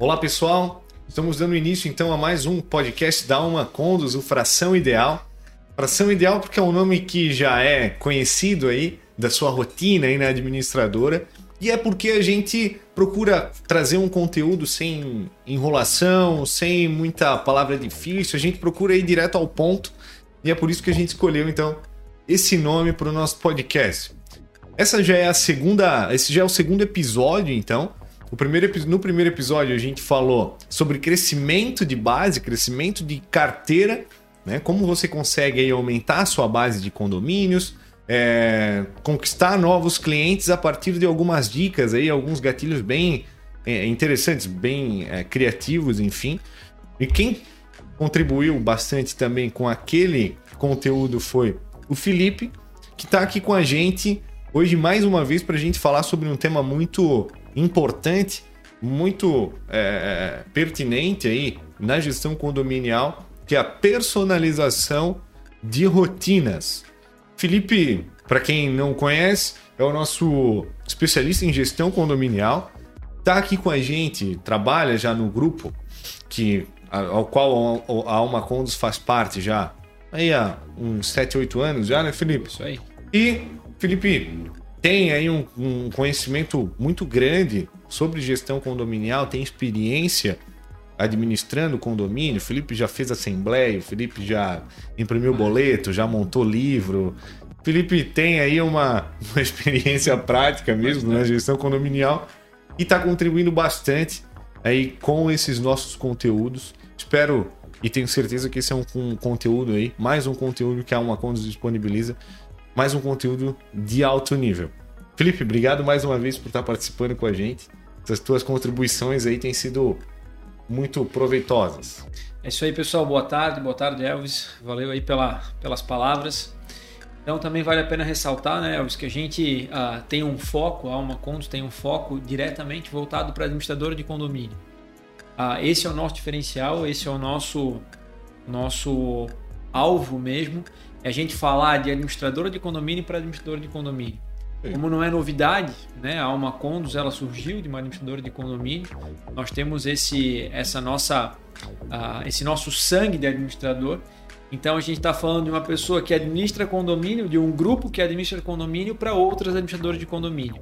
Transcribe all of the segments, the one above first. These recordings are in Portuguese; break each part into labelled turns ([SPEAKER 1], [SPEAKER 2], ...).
[SPEAKER 1] Olá pessoal, estamos dando início então a mais um podcast da Alma Condos, o Fração Ideal. Fração Ideal porque é um nome que já é conhecido aí da sua rotina aí na administradora. E é porque a gente procura trazer um conteúdo sem enrolação, sem muita palavra difícil, a gente procura ir direto ao ponto. E é por isso que a gente escolheu então esse nome para o nosso podcast. Essa já é a segunda, esse já é o segundo episódio então o primeiro, no primeiro episódio a gente falou sobre crescimento de base, crescimento de carteira, né? Como você consegue aí, aumentar a sua base de condomínios, é, conquistar novos clientes a partir de algumas dicas aí, alguns gatilhos bem é, interessantes, bem é, criativos, enfim. E quem contribuiu bastante também com aquele conteúdo foi o Felipe, que está aqui com a gente hoje mais uma vez para a gente falar sobre um tema muito importante, muito é, pertinente aí na gestão condominial, que é a personalização de rotinas. Felipe, para quem não conhece, é o nosso especialista em gestão condominial. Está aqui com a gente, trabalha já no grupo que ao qual a Alma Condos faz parte já aí há uns 7, 8 anos já, né, Felipe?
[SPEAKER 2] Isso aí.
[SPEAKER 1] E, Felipe, tem aí um, um conhecimento muito grande sobre gestão condominial, tem experiência administrando condomínio. O Felipe já fez assembleia, o Felipe já imprimiu boleto, já montou livro. O Felipe tem aí uma, uma experiência prática mesmo na gestão condominial e está contribuindo bastante aí com esses nossos conteúdos. Espero e tenho certeza que esse é um, um conteúdo aí, mais um conteúdo que a Uma Condos disponibiliza mais um conteúdo de alto nível. Felipe, obrigado mais uma vez por estar participando com a gente. Essas tuas contribuições aí têm sido muito proveitosas.
[SPEAKER 2] É isso aí, pessoal. Boa tarde, boa tarde, Elvis. Valeu aí pela, pelas palavras. Então também vale a pena ressaltar, né, Elvis, que a gente uh, tem um foco, a Alma Condos tem um foco diretamente voltado para administradora de condomínio. Uh, esse é o nosso diferencial, esse é o nosso, nosso alvo mesmo é a gente falar de administradora de condomínio para administradora de condomínio. Sim. Como não é novidade, né? A Alma Condos ela surgiu de uma administradora de condomínio. Nós temos esse essa nossa uh, esse nosso sangue de administrador. Então a gente está falando de uma pessoa que administra condomínio, de um grupo que administra condomínio para outras administradoras de condomínio.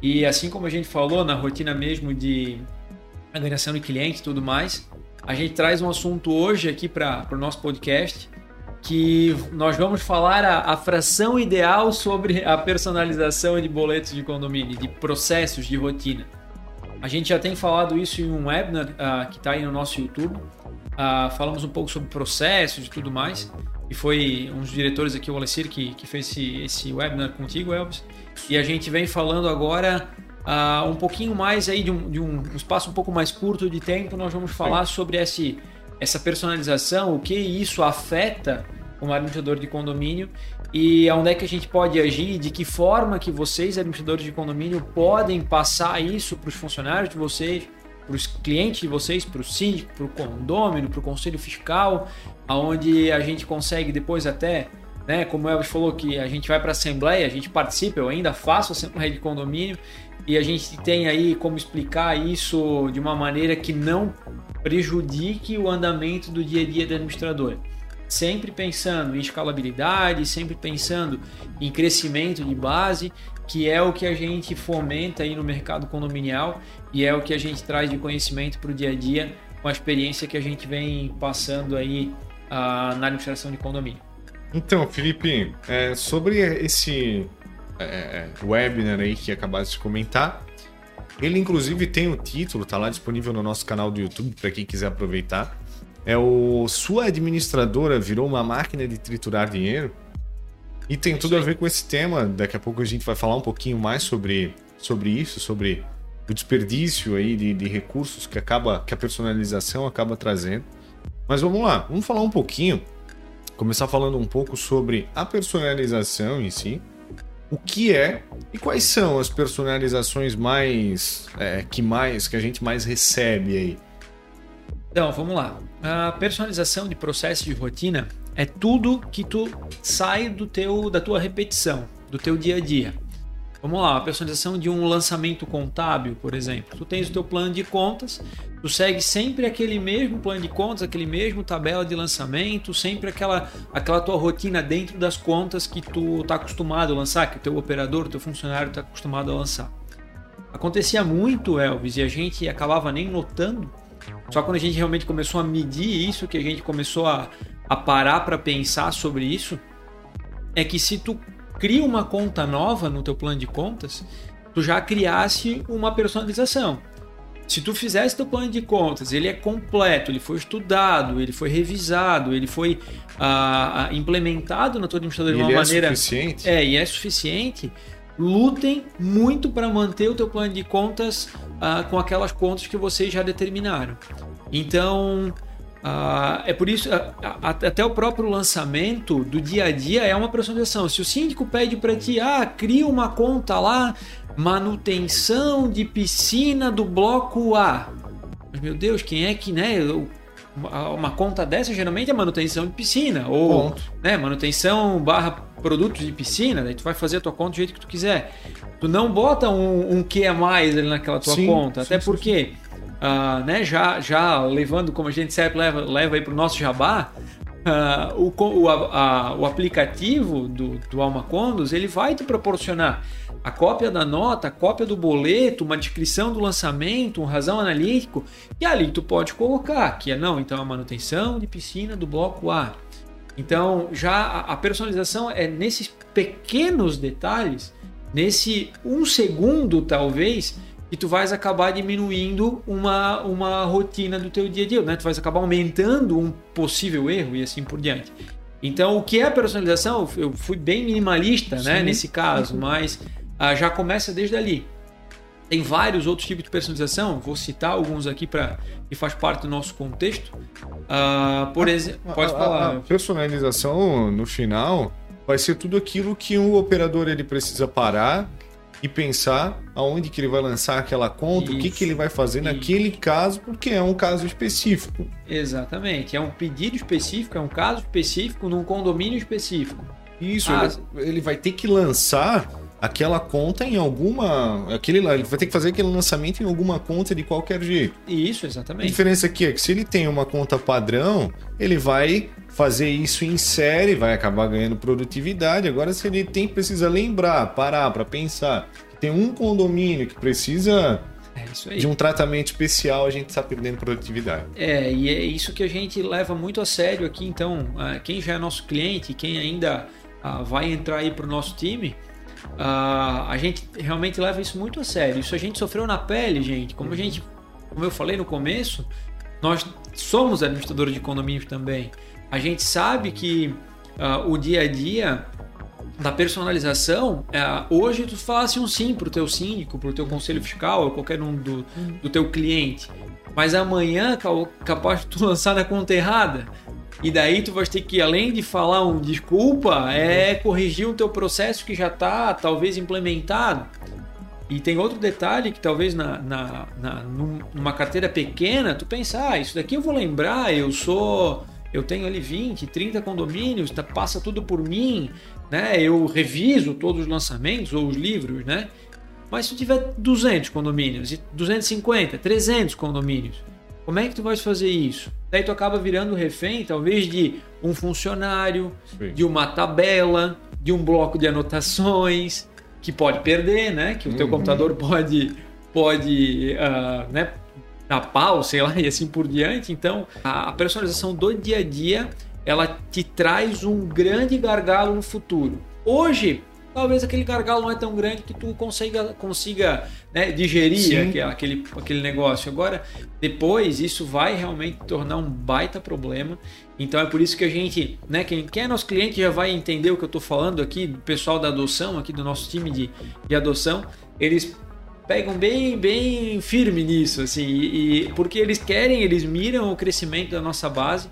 [SPEAKER 2] E assim como a gente falou na rotina mesmo de angariação de clientes e tudo mais, a gente traz um assunto hoje aqui para o nosso podcast que nós vamos falar a, a, fração ideal sobre a personalização de boletos de condomínio, de processos de rotina. A gente já tem falado isso em um webinar uh, que está aí no nosso YouTube. Uh, falamos um pouco sobre processos e tudo mais. E foi um dos diretores aqui, o Alessir, que, que fez esse, esse webinar contigo, Elvis. E a gente vem falando agora uh, um pouquinho mais aí de um, de um espaço um pouco mais curto de tempo. Nós vamos falar sobre esse essa personalização, o que isso afeta como administrador de condomínio e onde é que a gente pode agir, de que forma que vocês, administradores de condomínio, podem passar isso para os funcionários de vocês, para os clientes de vocês, para o síndico, para o condomínio, para o conselho fiscal, aonde a gente consegue depois até, né, como o Elvis falou que a gente vai para a assembleia, a gente participa, eu ainda faço a assembleia de condomínio e a gente tem aí como explicar isso de uma maneira que não prejudique o andamento do dia a dia do administrador. Sempre pensando em escalabilidade, sempre pensando em crescimento de base, que é o que a gente fomenta aí no mercado condominial e é o que a gente traz de conhecimento para o dia a dia com a experiência que a gente vem passando aí uh, na administração de condomínio.
[SPEAKER 1] Então, Felipe, é, sobre esse é, é webinar aí que acabaste de comentar, ele, inclusive, tem o título, tá lá disponível no nosso canal do YouTube para quem quiser aproveitar. É o Sua administradora virou uma máquina de triturar dinheiro. E tem tudo a ver com esse tema. Daqui a pouco a gente vai falar um pouquinho mais sobre, sobre isso, sobre o desperdício aí de, de recursos que acaba que a personalização acaba trazendo. Mas vamos lá, vamos falar um pouquinho, começar falando um pouco sobre a personalização em si o que é e quais são as personalizações mais é, que mais que a gente mais recebe aí.
[SPEAKER 2] Então, vamos lá. A personalização de processo de rotina é tudo que tu sai do teu da tua repetição, do teu dia a dia. Vamos lá, a personalização de um lançamento contábil, por exemplo. Tu tens o teu plano de contas, tu segue sempre aquele mesmo plano de contas, aquele mesmo tabela de lançamento, sempre aquela, aquela tua rotina dentro das contas que tu está acostumado a lançar, que o teu operador, o teu funcionário está acostumado a lançar. Acontecia muito, Elvis, e a gente acabava nem notando. Só quando a gente realmente começou a medir isso, que a gente começou a, a parar para pensar sobre isso, é que se tu cria uma conta nova no teu plano de contas, tu já criasse uma personalização. Se tu fizesse teu plano de contas, ele é completo, ele foi estudado, ele foi revisado, ele foi ah, ah implementado na tua administradora de uma
[SPEAKER 1] é
[SPEAKER 2] maneira.
[SPEAKER 1] Suficiente.
[SPEAKER 2] É, e é suficiente. Lutem muito para manter o teu plano de contas ah, com aquelas contas que vocês já determinaram. Então, ah, é por isso, até o próprio lançamento do dia a dia é uma personalização. Se o síndico pede para ti, ah, cria uma conta lá, manutenção de piscina do bloco A. Mas, meu Deus, quem é que, né? Uma conta dessa geralmente é manutenção de piscina ou Ponto. né, manutenção barra produtos de piscina, daí tu vai fazer a tua conta do jeito que tu quiser. Tu não bota um, um que é mais ali naquela tua sim, conta, sim, até porque sim uh, né, já, já levando, como a gente sempre leva, leva para o nosso jabá, uh, o, o, a, o aplicativo do, do Alma Condos, ele vai te proporcionar a cópia da nota, a cópia do boleto, uma descrição do lançamento, um razão analítico, e ali tu pode colocar que é não, então a manutenção de piscina do bloco A. Então já a personalização é nesses pequenos detalhes, nesse um segundo talvez, e tu vais acabar diminuindo uma, uma rotina do teu dia a dia, né? Tu vais acabar aumentando um possível erro e assim por diante. Então, o que é personalização? Eu fui bem minimalista, né, nesse caso, mas ah, já começa desde ali. Tem vários outros tipos de personalização, vou citar alguns aqui para que faz parte do nosso contexto. Ah, por exemplo, pode falar.
[SPEAKER 1] A, a personalização no final vai ser tudo aquilo que um operador ele precisa parar e pensar aonde que ele vai lançar aquela conta, isso, o que, que ele vai fazer isso. naquele caso, porque é um caso específico.
[SPEAKER 2] Exatamente, é um pedido específico, é um caso específico num condomínio específico.
[SPEAKER 1] Isso, ah, ele, ele vai ter que lançar aquela conta em alguma. Aquele, ele vai ter que fazer aquele lançamento em alguma conta de qualquer jeito.
[SPEAKER 2] Isso, exatamente.
[SPEAKER 1] A diferença aqui é que se ele tem uma conta padrão, ele vai fazer isso em série, vai acabar ganhando produtividade. Agora, se ele tem precisa lembrar, parar para pensar que tem um condomínio que precisa é de um tratamento especial, a gente está perdendo produtividade.
[SPEAKER 2] É, e é isso que a gente leva muito a sério aqui. Então, quem já é nosso cliente, quem ainda vai entrar aí para o nosso time, a gente realmente leva isso muito a sério. Isso a gente sofreu na pele, gente. Como a gente, como eu falei no começo, nós somos administradores de condomínios também. A gente sabe que uh, o dia a dia da personalização, uh, hoje tu falasse um sim para o teu síndico, para o teu conselho fiscal, ou qualquer um do, do teu cliente. Mas amanhã, capaz de tu lançar na conta errada. E daí tu vai ter que, além de falar um desculpa, é corrigir o teu processo que já está talvez implementado. E tem outro detalhe que talvez na, na, na, numa carteira pequena, tu pensar, ah, isso daqui eu vou lembrar, eu sou eu tenho ali 20, 30 condomínios, tá, passa tudo por mim, né? Eu reviso todos os lançamentos ou os livros, né? Mas se tu tiver 200 condomínios, 250, 300 condomínios, como é que tu vais fazer isso? Daí tu acaba virando refém, talvez, de um funcionário, Sim. de uma tabela, de um bloco de anotações, que pode perder, né? Que o teu uhum. computador pode, pode uh, né? Na pau, sei lá, e assim por diante. Então, a, personalização do dia a dia, ela te traz um grande gargalo no futuro. Hoje, talvez aquele gargalo não é tão grande que tu consiga, consiga né, digerir aquele, aquele, aquele negócio. Agora, depois, isso vai realmente tornar um baita problema. Então é por isso que a gente, né, quem, quem é nosso cliente já vai entender o que eu estou falando aqui, do pessoal da adoção, aqui do nosso time de, de adoção, eles pegam bem, bem firme nisso, assim, e, e, porque eles querem, eles miram o crescimento da nossa base.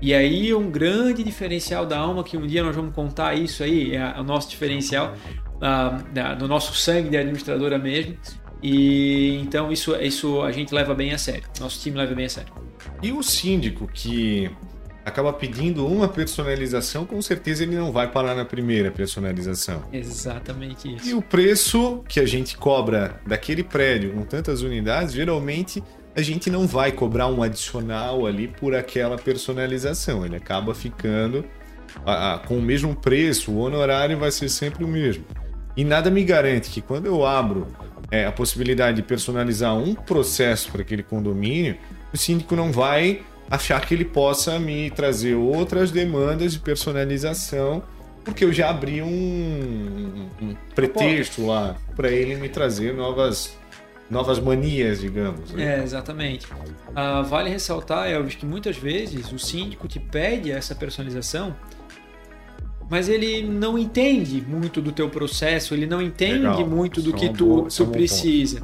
[SPEAKER 2] E aí um grande diferencial da alma que um dia nós vamos contar isso aí, é o nosso diferencial uh, do nosso sangue de administradora mesmo. E então isso, isso a gente leva bem a sério. Nosso time leva bem a sério.
[SPEAKER 1] E o síndico que acaba pedindo uma personalização, com certeza ele não vai parar na primeira personalização.
[SPEAKER 2] Exatamente isso.
[SPEAKER 1] E o preço que a gente cobra daquele prédio com tantas unidades, geralmente a gente não vai cobrar um adicional ali por aquela personalização. Ele acaba ficando a, a, com o mesmo preço, o honorário vai ser sempre o mesmo. E nada me garante que quando eu abro é, a possibilidade de personalizar um processo para aquele condomínio, o síndico não vai achar que ele possa me trazer outras demandas de personalização, porque eu já abri um, um pretexto lá para ele me trazer novas novas manias, digamos.
[SPEAKER 2] Né? É, exatamente. Uh, vale ressaltar, Elvis, que muitas vezes o síndico te pede essa personalização, mas ele não entende muito do teu processo, ele não entende Legal. muito do que tu, boa, tu precisa.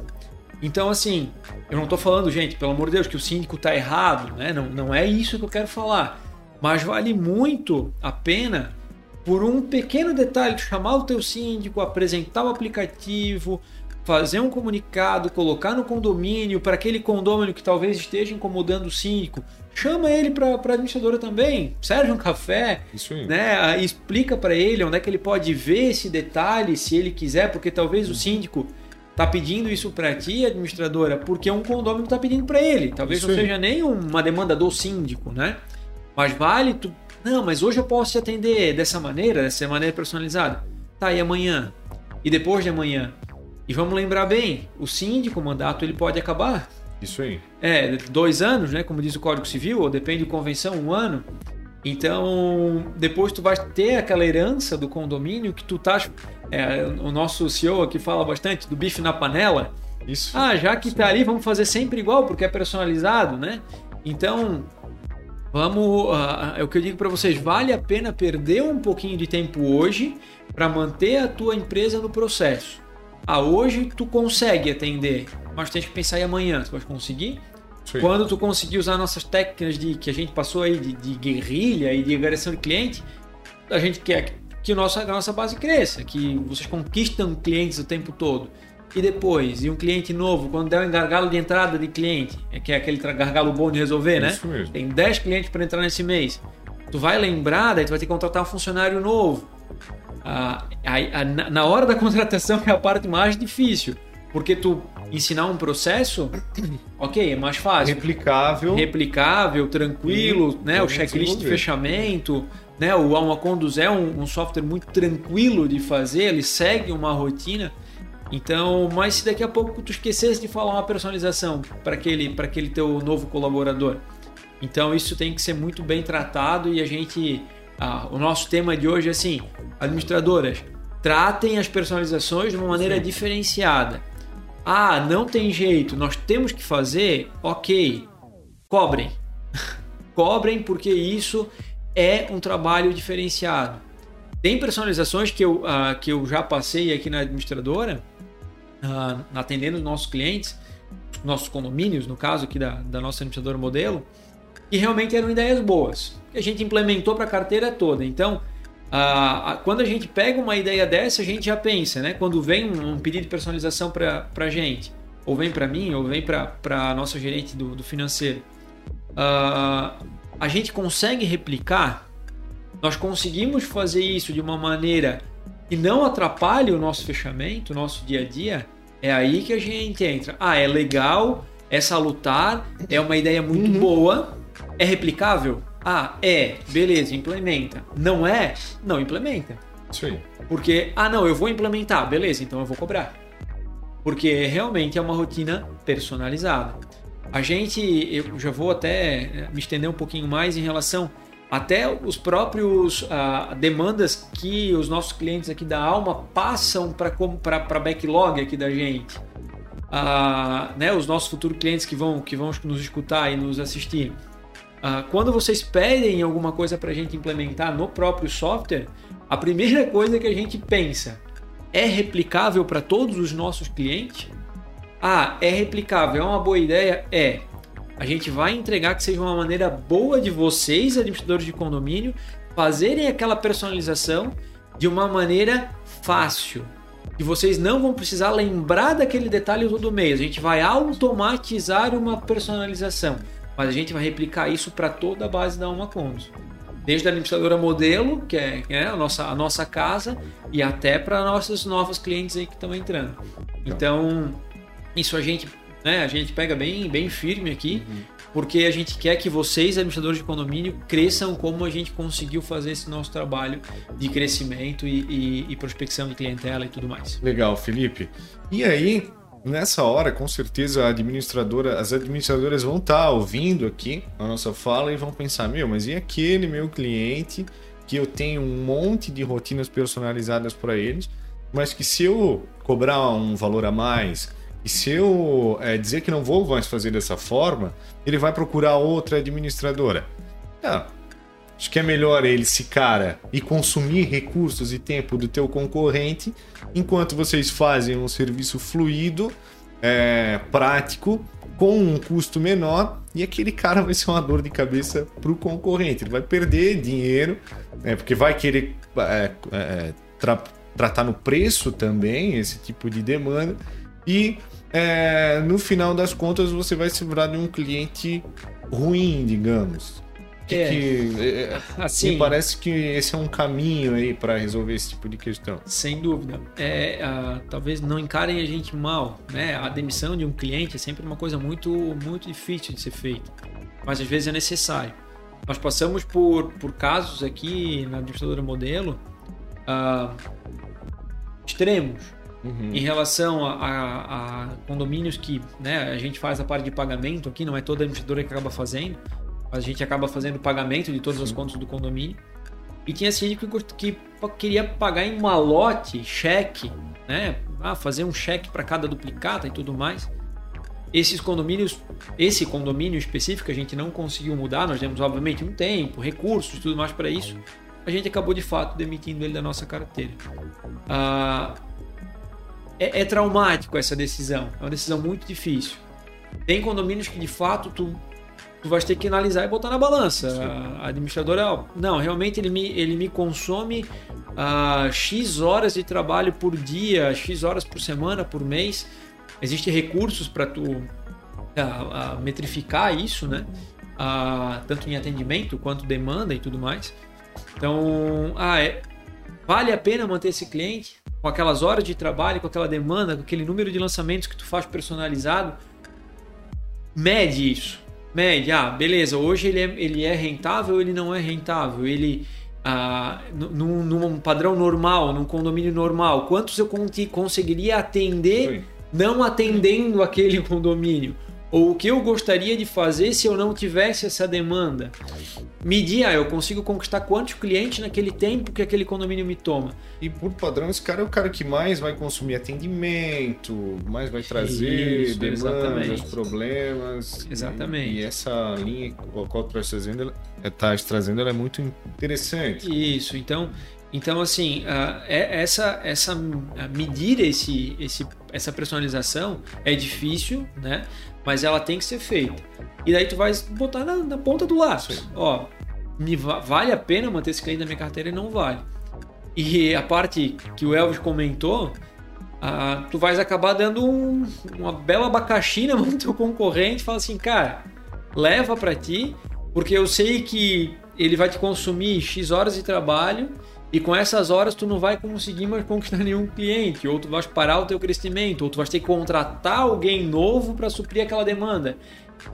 [SPEAKER 2] Então, assim, eu não estou falando, gente, pelo amor de Deus, que o síndico está errado, né? Não, não é isso que eu quero falar. Mas vale muito a pena, por um pequeno detalhe, chamar o teu síndico, apresentar o aplicativo, fazer um comunicado, colocar no condomínio, para aquele condomínio que talvez esteja incomodando o síndico, chama ele para a administradora também, serve um café, né? explica para ele onde é que ele pode ver esse detalhe, se ele quiser, porque talvez o síndico tá pedindo isso para ti, administradora, porque um condomínio está pedindo para ele. Talvez isso não seja nem uma demanda do síndico, né? Mas vale tu. Não, mas hoje eu posso te atender dessa maneira, dessa maneira personalizada. Tá, e amanhã? E depois de amanhã? E vamos lembrar bem, o síndico, o mandato, ele pode acabar.
[SPEAKER 1] Isso aí.
[SPEAKER 2] É, dois anos, né? Como diz o Código Civil, ou depende de convenção, um ano. Então, depois tu vai ter aquela herança do condomínio que tu tá. É, o nosso CEO aqui fala bastante do bife na panela.
[SPEAKER 1] Isso.
[SPEAKER 2] Ah, já que tá ali, vamos fazer sempre igual, porque é personalizado, né? Então, vamos. Uh, é o que eu digo para vocês: vale a pena perder um pouquinho de tempo hoje para manter a tua empresa no processo. Ah, hoje tu consegue atender, mas tens que pensar em amanhã, tu vai conseguir? Sim. Quando tu conseguir usar nossas técnicas de que a gente passou aí de, de guerrilha e de agressão de cliente, a gente quer que nossa, a nossa base cresça, que vocês conquistam clientes o tempo todo. E depois, e um cliente novo, quando der um gargalo de entrada de cliente, é que é aquele gargalo bom de resolver, né? Isso Mesmo. Tem 10 clientes para entrar nesse mês. Tu vai lembrar, daí tu vai ter que contratar um funcionário novo. Ah, a, a, na hora da contratação é a parte mais difícil, porque tu ensinar um processo, ok, é mais fácil.
[SPEAKER 1] Replicável.
[SPEAKER 2] Replicável, tranquilo, e né? O checklist de fechamento, né? O Alma Conduz é um, um, software muito tranquilo de fazer, ele segue uma rotina. Então, mas se daqui a pouco tu esquecesse de falar uma personalização para aquele, para aquele teu novo colaborador, então isso tem que ser muito bem tratado e a gente, ah, o nosso tema de hoje é assim, administradoras, tratem as personalizações de uma maneira Sim. diferenciada ah, não tem jeito, nós temos que fazer, ok, cobrem. cobrem porque isso é um trabalho diferenciado. Tem personalizações que eu, uh, que eu já passei aqui na administradora, uh, atendendo os nossos clientes, nossos condomínios, no caso aqui da, da nossa administradora modelo, que realmente eram ideias boas, que a gente implementou para a carteira toda. Então, ah, quando a gente pega uma ideia dessa, a gente já pensa, né? Quando vem um, um pedido de personalização para a gente, ou vem para mim, ou vem para a nossa gerente do, do financeiro, ah, a gente consegue replicar, nós conseguimos fazer isso de uma maneira que não atrapalhe o nosso fechamento, o nosso dia a dia, é aí que a gente entra. Ah, é legal, é salutar, é uma ideia muito uhum. boa, é replicável? Ah, é, beleza, implementa. Não é? Não implementa.
[SPEAKER 1] Sim.
[SPEAKER 2] Porque, ah, não, eu vou implementar, beleza, então eu vou cobrar. Porque realmente é uma rotina personalizada. A gente, eu já vou até eh, me estender um pouquinho mais em relação até os próprios ah, demandas que os nossos clientes aqui da Alma passam para backlog aqui da gente. Ah, né, os nossos futuros clientes que vão, que vão nos escutar e nos assistir. Uh, quando vocês pedem alguma coisa para a gente implementar no próprio software, a primeira coisa que a gente pensa é replicável para todos os nossos clientes? Ah, é replicável, é uma boa ideia? É. A gente vai entregar que seja uma maneira boa de vocês, administradores de condomínio, fazerem aquela personalização de uma maneira fácil. E vocês não vão precisar lembrar daquele detalhe todo mês. A gente vai automatizar uma personalização mas a gente vai replicar isso para toda a base da Uma Condos. Desde a administradora modelo, que é, é a, nossa, a nossa casa, e até para nossos novos clientes aí que estão entrando. Então, isso a gente, né, a gente pega bem, bem firme aqui, uhum. porque a gente quer que vocês, administradores de condomínio, cresçam como a gente conseguiu fazer esse nosso trabalho de crescimento e, e, e prospecção de clientela e tudo mais.
[SPEAKER 1] Legal, Felipe. E aí, Nessa hora, com certeza, a administradora, as administradoras vão estar tá ouvindo aqui a nossa fala e vão pensar: meu, mas e aquele meu cliente que eu tenho um monte de rotinas personalizadas para eles, mas que se eu cobrar um valor a mais e se eu é, dizer que não vou mais fazer dessa forma, ele vai procurar outra administradora. Ah, Acho que é melhor ele, esse cara, e consumir recursos e tempo do teu concorrente, enquanto vocês fazem um serviço fluido, é, prático, com um custo menor, e aquele cara vai ser uma dor de cabeça para o concorrente. Ele vai perder dinheiro, é, porque vai querer é, é, tra tratar no preço também esse tipo de demanda, e é, no final das contas você vai se livrar de um cliente ruim, digamos que, é. que assim, me parece que esse é um caminho aí para resolver esse tipo de questão.
[SPEAKER 2] Sem dúvida. É, uh, talvez não encarem a gente mal, né? A demissão de um cliente é sempre uma coisa muito, muito difícil de ser feita, mas às vezes é necessário. Nós passamos por, por casos aqui na administradora modelo uh, extremos, Uhum. Em relação a, a, a, condomínios que né, a gente faz a parte de pagamento aqui, não é toda administradora que acaba fazendo, a gente acaba fazendo pagamento de todas Sim. as contas do condomínio. E tinha síndico que, que queria pagar em malote, cheque, né? Ah, fazer um cheque para cada duplicata e tudo mais. Esses condomínios, esse condomínio específico a gente não conseguiu mudar, nós temos obviamente um tempo, recursos, tudo mais para isso. A gente acabou de fato demitindo ele da nossa carteira. Ah, é, é traumático essa decisão, é uma decisão muito difícil. Tem condomínios que de fato tu tu vais ter que analisar e botar na balança. A administradora, não, realmente ele me, ele me consome uh, X horas de trabalho por dia, X horas por semana, por mês. Existem recursos para tu uh, uh, metrificar isso, né? tanto em atendimento quanto demanda e tudo mais. Então, ah, é, vale a pena manter esse cliente com aquelas horas de trabalho, com aquela demanda, com aquele número de lançamentos que tu faz personalizado? Mede isso Mede, ah, beleza, hoje ele é, ele é rentável ou ele não é rentável? Ele, ah, num, num padrão normal, num condomínio normal, quantos eu conseguiria atender Oi. não atendendo aquele condomínio? Ou o que eu gostaria de fazer se eu não tivesse essa demanda? Medir, ah, eu consigo conquistar quantos clientes naquele tempo que aquele condomínio me toma.
[SPEAKER 1] E por padrão, esse cara é o cara que mais vai consumir atendimento, mais vai trazer Isso, demandas, problemas.
[SPEAKER 2] Exatamente.
[SPEAKER 1] E, e, essa linha a qual tu trazendo, tá trazendo, ela é muito interessante.
[SPEAKER 2] Isso, então então, assim, uh, é, essa, essa medir esse, esse, essa personalização é difícil, né? Mas ela tem que ser feita. E daí tu vai botar na, na ponta do lápis. Ó, me va vale a pena manter esse cliente na minha carteira e não vale. E a parte que o Elvis comentou, tu vais acabar dando um, uma bela abacaxi na mão do teu concorrente fala assim, cara, leva para ti, porque eu sei que ele vai te consumir X horas de trabalho e com essas horas tu não vai conseguir mais conquistar nenhum cliente, ou tu vais parar o teu crescimento, ou tu vais ter que contratar alguém novo para suprir aquela demanda.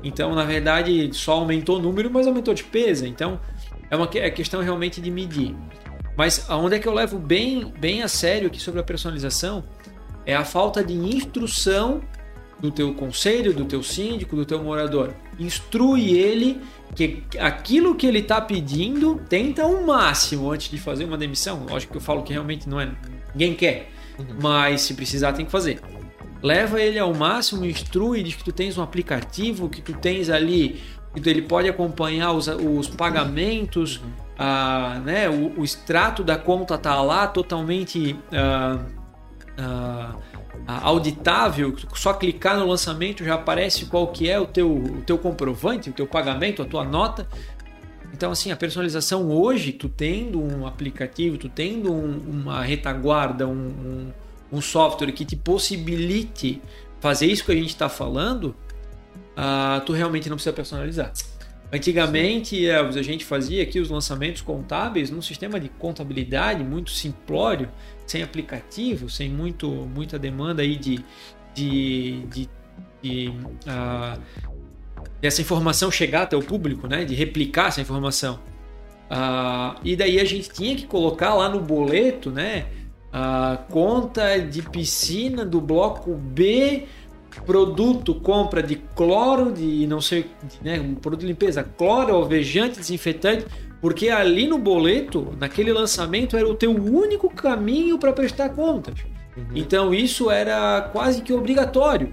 [SPEAKER 2] Então, na verdade, só aumentou o número, mas aumentou a despesa. Então, é uma é questão realmente de medir. Mas aonde é que eu levo bem, bem a sério aqui sobre a personalização é a falta de instrução do teu conselho, do teu síndico, do teu morador. Instrui ele que aquilo que ele está pedindo tenta o um máximo antes de fazer uma demissão. Lógico que eu falo que realmente não é ninguém quer, uhum. mas se precisar tem que fazer. Leva ele ao máximo, instrui, diz que tu tens um aplicativo, que tu tens ali, que ele pode acompanhar os, os pagamentos, uhum. ah, né, o, o, extrato da conta tá lá totalmente ah, ah, auditável, só clicar no lançamento já aparece qual que é o teu, o teu comprovante, o teu pagamento, a tua nota. Então, assim, a personalização hoje, tu tendo um aplicativo, tu tendo um, uma retaguarda, um, um, um, software que te possibilite fazer isso que a gente está falando, uh, tu realmente não precisa personalizar. Antigamente, a gente fazia aqui os lançamentos contábeis num sistema de contabilidade muito simplório, sem aplicativo, sem muito, muita demanda aí de, de, de, de uh, informação chegar até o público, né? de replicar essa informação. Uh, e daí a gente tinha que colocar lá no boleto, né? A conta de piscina do bloco B, produto compra de cloro, de não sei, né, um produto de limpeza, cloro, alvejante, desinfetante, porque ali no boleto, naquele lançamento, era o teu único caminho para prestar contas. Uhum. Então isso era quase que obrigatório.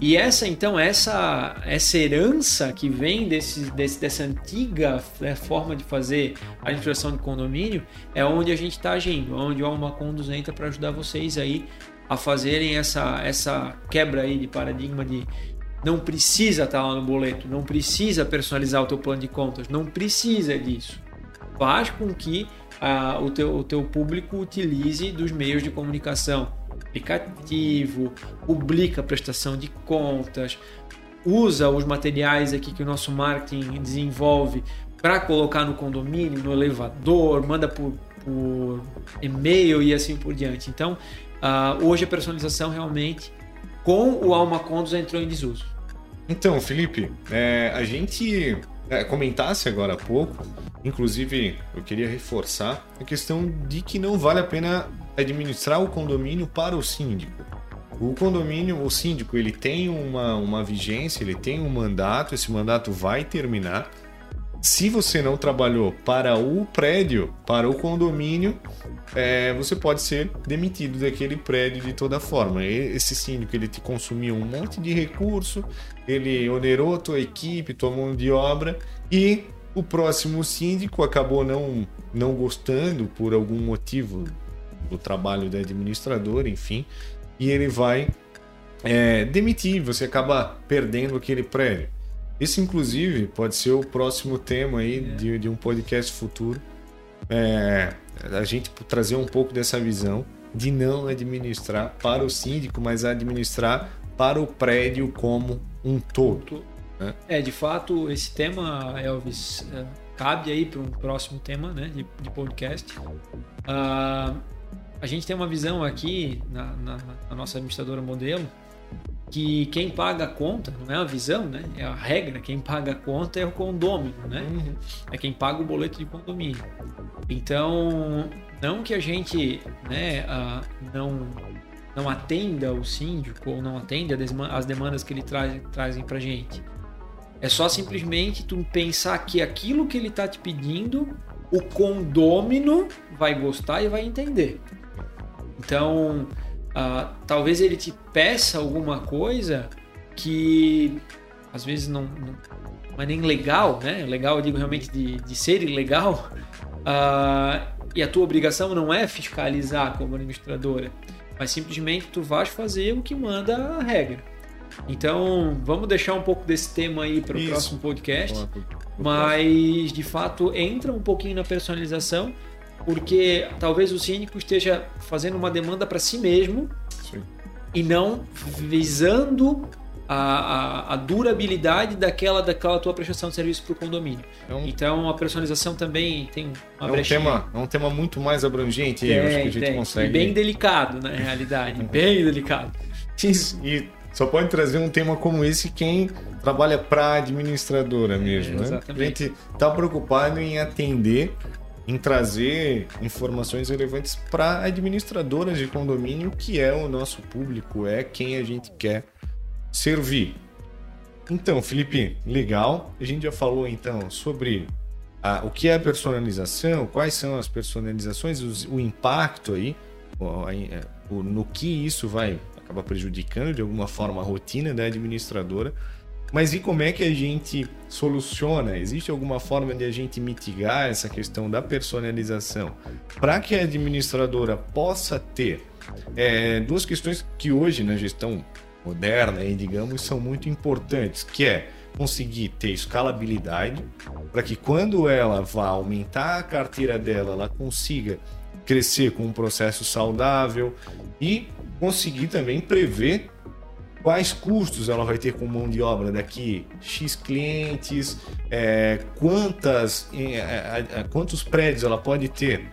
[SPEAKER 2] E essa então essa essa herança que vem desse, desse dessa antiga né, forma de fazer a administração de condomínio é onde a gente está agindo, onde o Alma Conduz entra para ajudar vocês aí a fazerem essa essa quebra aí de paradigma de não precisa estar tá lá no boleto, não precisa personalizar o teu plano de contas, não precisa disso. Faz com que ah, o, teu, o teu público utilize dos meios de comunicação aplicativo, publica prestação de contas, usa os materiais aqui que o nosso marketing desenvolve para colocar no condomínio, no elevador, manda por, por e-mail e assim por diante. Então, uh, hoje a personalização realmente com o Alma Condos entrou em desuso.
[SPEAKER 1] Então, Felipe, é, a gente é, comentasse agora há pouco, inclusive eu queria reforçar a questão de que não vale a pena administrar o condomínio para o síndico. O condomínio, o síndico, ele tem uma, uma vigência, ele tem um mandato, esse mandato vai terminar. Se você não trabalhou para o prédio, para o condomínio, é, você pode ser demitido daquele prédio de toda forma. Esse síndico ele te consumiu um monte de recurso, ele onerou a tua equipe, tua mão de obra e o próximo síndico acabou não, não gostando por algum motivo do trabalho da administradora, enfim, e ele vai é, demitir, você acaba perdendo aquele prédio. Isso, inclusive, pode ser o próximo tema aí é. de, de, um podcast futuro. É, a gente trazer um pouco dessa visão de não administrar para o síndico, mas administrar para o prédio como um todo.
[SPEAKER 2] Né? É, de fato, esse tema, Elvis, é, cabe aí para um próximo tema né, de, de podcast. Uh, a gente tem uma visão aqui na, na, na, nossa administradora modelo que quem paga a conta, não é a visão, né? É a regra, quem paga a conta é o condômino, né? Uhum. É quem paga o boleto de condomínio. Então, não que a gente né, uh, não, não atenda o síndico ou não atenda as demandas que ele traz, trazem pra gente. É só simplesmente tu pensar que aquilo que ele está te pedindo, o condômino vai gostar e vai entender. Então, uh, talvez ele te peça alguma coisa que às vezes não, não, não é nem legal, né? Legal, eu digo realmente de, de ser ilegal. Uh, e a tua obrigação não é fiscalizar como administradora, mas simplesmente tu vais fazer o que manda a regra. Então, vamos deixar um pouco desse tema aí para o próximo podcast. Mas, de fato, entra um pouquinho na personalização porque talvez o cínico esteja fazendo uma demanda para si mesmo Sim. e não visando a, a, a, durabilidade daquela, daquela tua prestação de serviço para o condomínio. É um, então a personalização também tem uma
[SPEAKER 1] é um tema É um tema muito mais abrangente, tem, acho que a gente tem. consegue.
[SPEAKER 2] E bem delicado, na realidade, bem delicado.
[SPEAKER 1] E só pode trazer um tema como esse quem trabalha para administradora mesmo, é, né? A gente está preocupado em atender em trazer informações relevantes para administradoras de condomínio, que é o nosso público, é quem a gente quer servir. Então, Felipe, legal. A gente já falou então sobre a, o que é personalização, quais são as personalizações, os, o impacto aí, o, a, o, no que isso vai acabar prejudicando de alguma forma a rotina da administradora. Mas e como é que a gente soluciona? Existe alguma forma de a gente mitigar essa questão da personalização para que a administradora possa ter é, duas questões que hoje na gestão moderna, digamos, são muito importantes, que é conseguir ter escalabilidade para que quando ela vá aumentar a carteira dela, ela consiga crescer com um processo saudável e conseguir também prever quais custos ela vai ter com mão de obra daqui, X clientes, é, quantas, é, é, quantos prédios ela pode ter,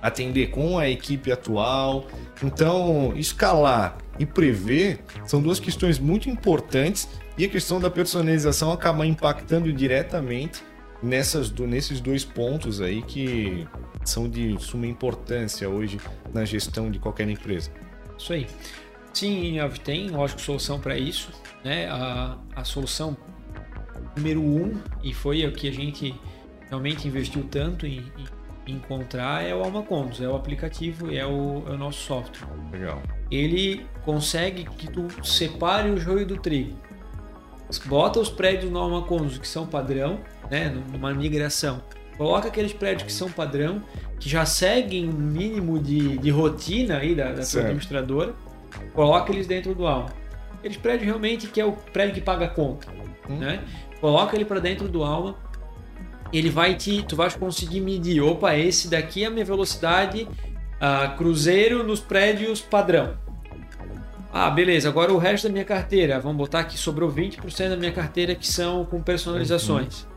[SPEAKER 1] atender com a equipe atual. Então, escalar e prever são duas questões muito importantes e a questão da personalização acaba impactando diretamente nessas, nesses dois pontos aí que são de suma importância hoje na gestão de qualquer empresa.
[SPEAKER 2] Isso aí. Sim, tem, lógico, solução para isso. Né? A, a solução número um, e foi o que a gente realmente investiu tanto em, em encontrar, é o Alma Condos, é o aplicativo, é o, é o nosso software.
[SPEAKER 1] Legal.
[SPEAKER 2] Ele consegue que tu separe o joio do trigo. Bota os prédios no Alma Condos que são padrão, né, numa migração. Coloca aqueles prédios que são padrão, que já seguem um mínimo de, de rotina aí da, da tua administradora coloca eles dentro do Alma. Aqueles prédios realmente que é o prédio que paga a conta, hum. né? Coloca ele para dentro do Alma, ele vai te, tu vai conseguir medir, opa, esse daqui é a minha velocidade uh, cruzeiro nos prédios padrão. Ah, beleza, agora o resto da minha carteira, vamos botar que sobrou 20% da minha carteira que são com personalizações. Uhum.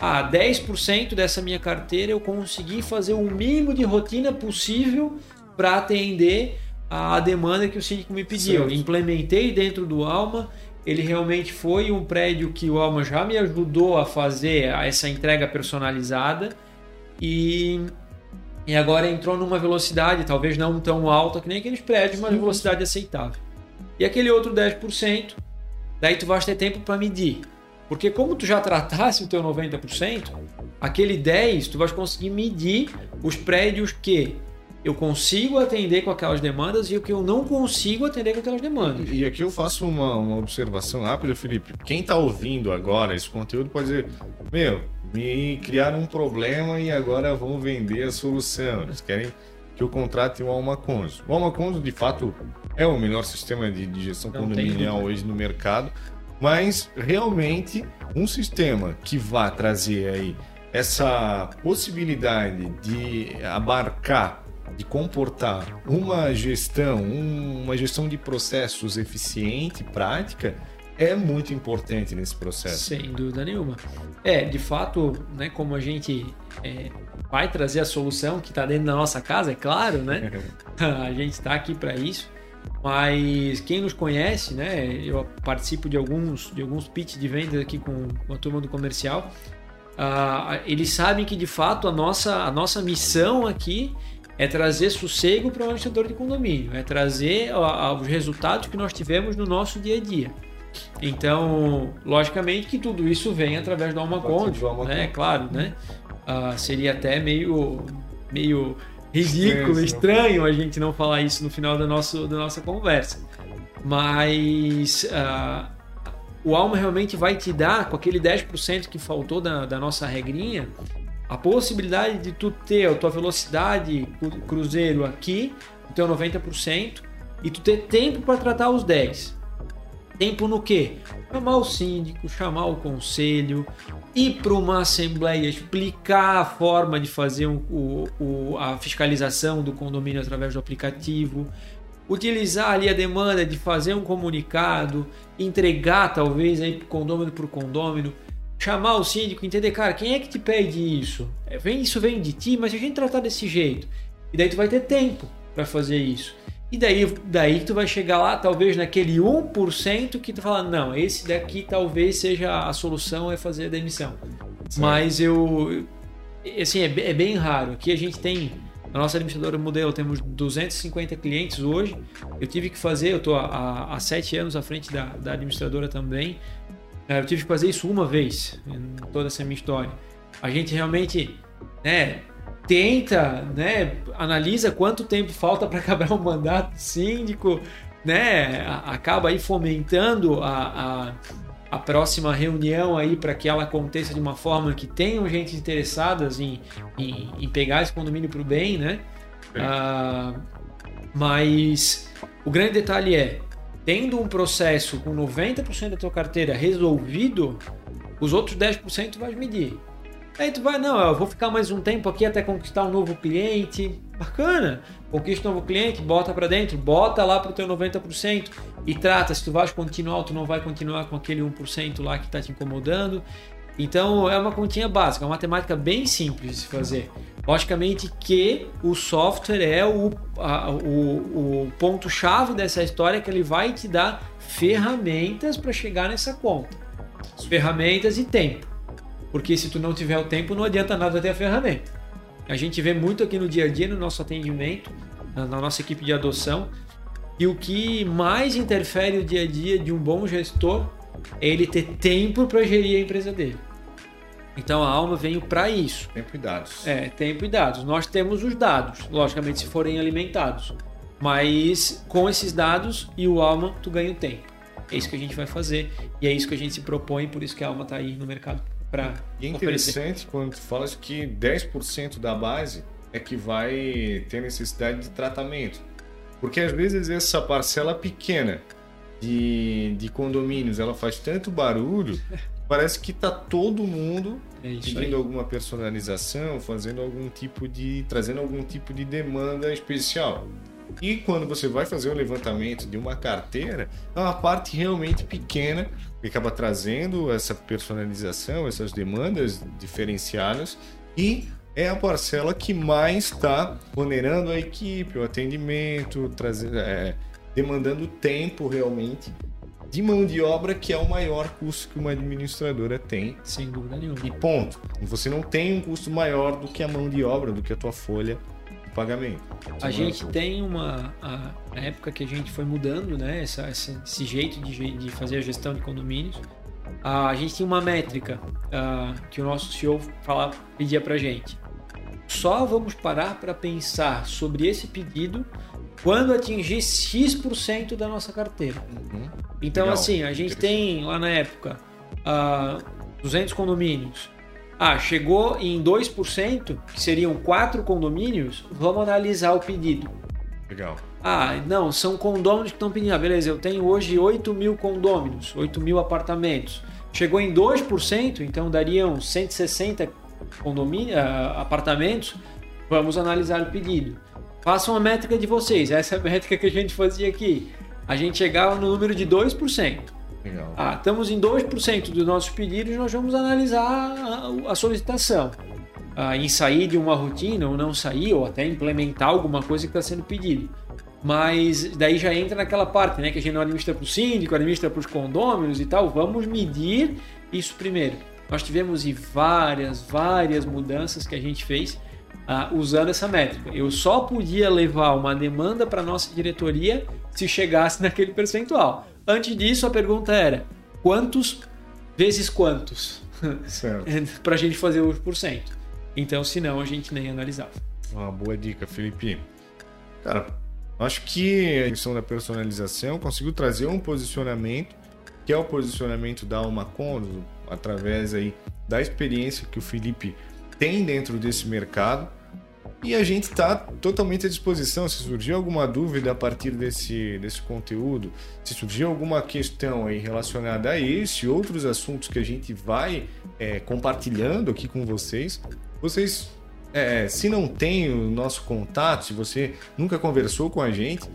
[SPEAKER 2] Ah, 10% dessa minha carteira eu consegui fazer o mínimo de rotina possível para atender a demanda que o síndico me pediu. Certo. Implementei dentro do Alma. Ele realmente foi um prédio que o Alma já me ajudou a fazer essa entrega personalizada e, e agora entrou numa velocidade, talvez não tão alta que nem aqueles prédios, mas velocidade aceitável. E aquele outro 10%, daí tu vai ter tempo para medir. Porque como tu já tratasse o teu 90%, aquele 10 tu vai conseguir medir os prédios que eu consigo atender com aquelas demandas e o que eu não consigo atender com aquelas demandas.
[SPEAKER 1] E aqui eu faço uma, uma observação rápida, Felipe. Quem está ouvindo agora esse conteúdo pode dizer: Meu, me criaram um problema e agora vão vender a solução. Eles querem que eu contrate o Alma Conso. O Alma Conso, de fato, é o melhor sistema de, de gestão não condominial hoje no mercado, mas realmente um sistema que vá trazer aí essa possibilidade de abarcar de comportar uma gestão, uma gestão de processos eficiente, prática, é muito importante nesse processo.
[SPEAKER 2] Sem dúvida nenhuma. É, de fato, né, como a gente é, vai trazer a solução que está dentro da nossa casa, é claro, né? a gente está aqui para isso. Mas quem nos conhece, né? Eu participo de alguns de alguns pitch de vendas aqui com, com a turma do comercial. Uh, eles sabem que de fato a nossa, a nossa missão aqui é trazer sossego para o administrador de condomínio, é trazer os resultados que nós tivemos no nosso dia a dia. Então, logicamente que tudo isso vem através do Alma Conde, né? Claro, né? Uh, seria até meio, meio ridículo, estranho a gente não falar isso no final da, nosso, da nossa conversa. Mas uh, o Alma realmente vai te dar, com aquele 10% que faltou da, da nossa regrinha, a possibilidade de tu ter a tua velocidade cruzeiro aqui, o teu 90%, e tu ter tempo para tratar os 10. Tempo no quê? Chamar o síndico, chamar o conselho, ir para uma assembleia, explicar a forma de fazer um, o, o, a fiscalização do condomínio através do aplicativo, utilizar ali a demanda de fazer um comunicado, entregar talvez aí condomínio por condomínio, chamar o síndico, entender, cara, quem é que te pede isso? É, vem, isso vem de ti, mas se a gente tratar desse jeito, e daí tu vai ter tempo para fazer isso. E daí, daí tu vai chegar lá, talvez naquele 1% que tu fala, não, esse daqui talvez seja a solução é fazer a demissão. Sim. Mas eu, assim, é, é bem raro. Aqui a gente tem a nossa administradora modelo, temos 250 clientes hoje. Eu tive que fazer, eu estou há, há sete anos à frente da, da administradora também. É, eu tive que fazer isso uma vez em toda essa minha história. A gente realmente, né, tenta, né, analisa quanto tempo falta para acabar o mandato síndico, né, acaba aí fomentando a, a, a próxima reunião aí para que ela aconteça de uma forma que tenham gente interessadas em, em, em pegar esse condomínio para o bem, né? Ah, mas o grande detalhe é tendo um processo com 90% da tua carteira resolvido, os outros 10% vai medir. Aí tu vai, não, eu vou ficar mais um tempo aqui até conquistar um novo cliente. Bacana. Conquista um novo cliente, bota para dentro, bota lá pro teu 90% e trata se tu vai continuar tu não vai continuar com aquele 1% lá que tá te incomodando. Então é uma continha básica, é uma matemática bem simples de se fazer. Logicamente que o software é o, a, o, o ponto-chave dessa história que ele vai te dar ferramentas para chegar nessa conta. Ferramentas e tempo. Porque se tu não tiver o tempo, não adianta nada ter a ferramenta. A gente vê muito aqui no dia a dia, no nosso atendimento, na, na nossa equipe de adoção, e o que mais interfere o dia a dia de um bom gestor é ele ter tempo para gerir a empresa dele. Então a alma veio para isso.
[SPEAKER 1] Tempo e dados.
[SPEAKER 2] É, tempo e dados. Nós temos os dados, logicamente, se forem alimentados. Mas com esses dados e o alma, tu ganha o tempo. É isso que a gente vai fazer e é isso que a gente se propõe, por isso que a alma está aí no mercado para
[SPEAKER 1] E é interessante quando tu falas que 10% da base é que vai ter necessidade de tratamento. Porque às vezes essa parcela pequena de, de condomínios, ela faz tanto barulho, parece que tá todo mundo
[SPEAKER 2] É
[SPEAKER 1] pedindo
[SPEAKER 2] aí.
[SPEAKER 1] alguma personalização, fazendo algum tipo de. trazendo algum tipo de demanda especial. E quando você vai fazer o levantamento de uma carteira, é uma parte realmente pequena que acaba trazendo essa personalização, essas demandas diferenciadas e é a parcela que mais está onerando a equipe, o atendimento, trazendo, é, demandando tempo realmente de mão de obra, que é o maior custo que uma administradora tem
[SPEAKER 2] Sem dúvida nenhuma.
[SPEAKER 1] e ponto. Você não tem um custo maior do que a mão de obra, do que a tua folha de pagamento.
[SPEAKER 2] A gente tem uma. A, época que a gente foi mudando, né? Essa, essa- esse jeito de, de fazer a gestão de condomínios, a, a gente tinha uma métrica ah, que o nosso CEO falava, pedia pra gente. Só vamos parar para pensar sobre esse pedido quando atingir X% da nossa carteira.
[SPEAKER 1] Uhum.
[SPEAKER 2] Então,
[SPEAKER 1] Legal,
[SPEAKER 2] assim, a gente tem lá na época ah, 200 condomínios. Ah, chegou em 2%, que seriam 4 condomínios, vamos analisar o pedido.
[SPEAKER 1] Legal.
[SPEAKER 2] Ah, não, são condôminos que estão pedindo. Ah, beleza, eu tenho hoje 8 mil condôminos, 8 mil apartamentos. Chegou em 2%, então dariam 160 condomínios, ah, apartamentos. Vamos analisar o pedido. Façam a métrica de vocês, essa é a métrica que a gente fazia aqui. A gente chegava no número de 2%.
[SPEAKER 1] Legal.
[SPEAKER 2] Ah, estamos em 2% dos nossos pedidos, nós vamos analisar a, a solicitação. Ah, em sair de uma rotina ou não sair, ou até implementar alguma coisa que está sendo pedido. Mas daí já entra naquela parte, né? Que a gente não administra para o síndico, administra para os condôminos e tal. Vamos medir isso primeiro. Nós tivemos várias, várias mudanças que a gente fez ah, usando essa métrica. Eu só podia levar uma demanda para nossa diretoria se chegasse naquele percentual. Antes disso, a pergunta era: quantos vezes quantos?
[SPEAKER 1] Certo.
[SPEAKER 2] para a gente fazer os por cento. Então, senão, a gente nem analisava.
[SPEAKER 1] Uma boa dica, Felipe. Cara, acho que a questão da personalização conseguiu trazer um posicionamento, que é o posicionamento da Alma Condo, através aí da experiência que o Felipe tem dentro desse mercado. E a gente está totalmente à disposição. Se surgir alguma dúvida a partir desse, desse conteúdo, se surgir alguma questão aí relacionada a esse e outros assuntos que a gente vai é, compartilhando aqui com vocês, vocês é, se não tem o nosso contato, se você nunca conversou com a gente,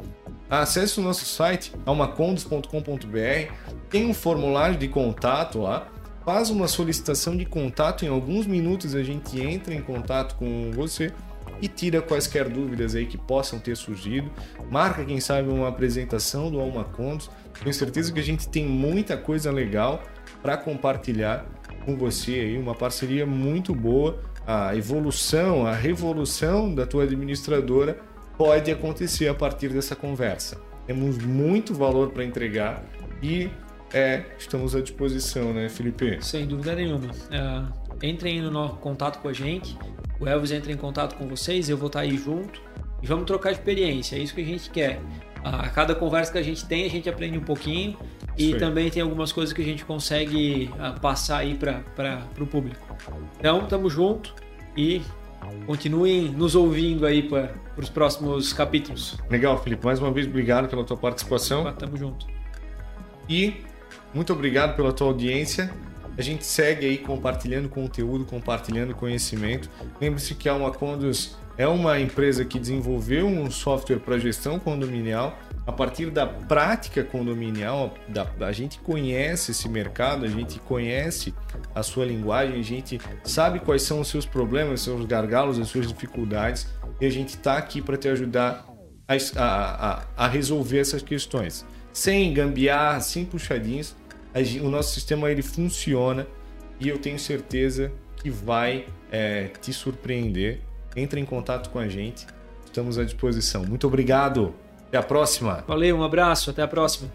[SPEAKER 1] acesse o nosso site almacondos.com.br, tem um formulário de contato lá, faz uma solicitação de contato, em alguns minutos a gente entra em contato com você e tira quaisquer dúvidas aí que possam ter surgido. Marca, quem sabe, uma apresentação do Alma Condos. Tenho certeza que a gente tem muita coisa legal para compartilhar com você aí, uma parceria muito boa. A evolução, a revolução da tua administradora pode acontecer a partir dessa conversa. Temos muito valor para entregar e é, estamos à disposição, né, Felipe?
[SPEAKER 2] Sem dúvida nenhuma. Ah, entrem no nosso contato com a gente. O Elvis entra em contato com vocês, eu vou estar aí junto e vamos trocar experiência. É isso que a gente quer. A cada conversa que a gente tem, a gente aprende um pouquinho e também tem algumas coisas que a gente consegue passar aí para o público. Então, tamo junto e continuem nos ouvindo aí para os próximos capítulos.
[SPEAKER 1] Legal, Felipe. Mais uma vez, obrigado pela tua participação
[SPEAKER 2] Tamo junto.
[SPEAKER 1] e muito obrigado pela tua audiência. A gente segue aí compartilhando conteúdo, compartilhando conhecimento. Lembre-se que a Alma Condus é uma empresa que desenvolveu um software para gestão condominial. A partir da prática condominial, da, a gente conhece esse mercado, a gente conhece a sua linguagem, a gente sabe quais são os seus problemas, os seus gargalos, as suas dificuldades e a gente está aqui para te ajudar a, a, a, resolver essas questões. Sem gambiarra, sem puxadinhos, o nosso sistema ele funciona e eu tenho certeza que vai é, te surpreender. Entre em contato com a gente, estamos à disposição. Muito obrigado, até a próxima.
[SPEAKER 2] Valeu, um abraço, até a próxima.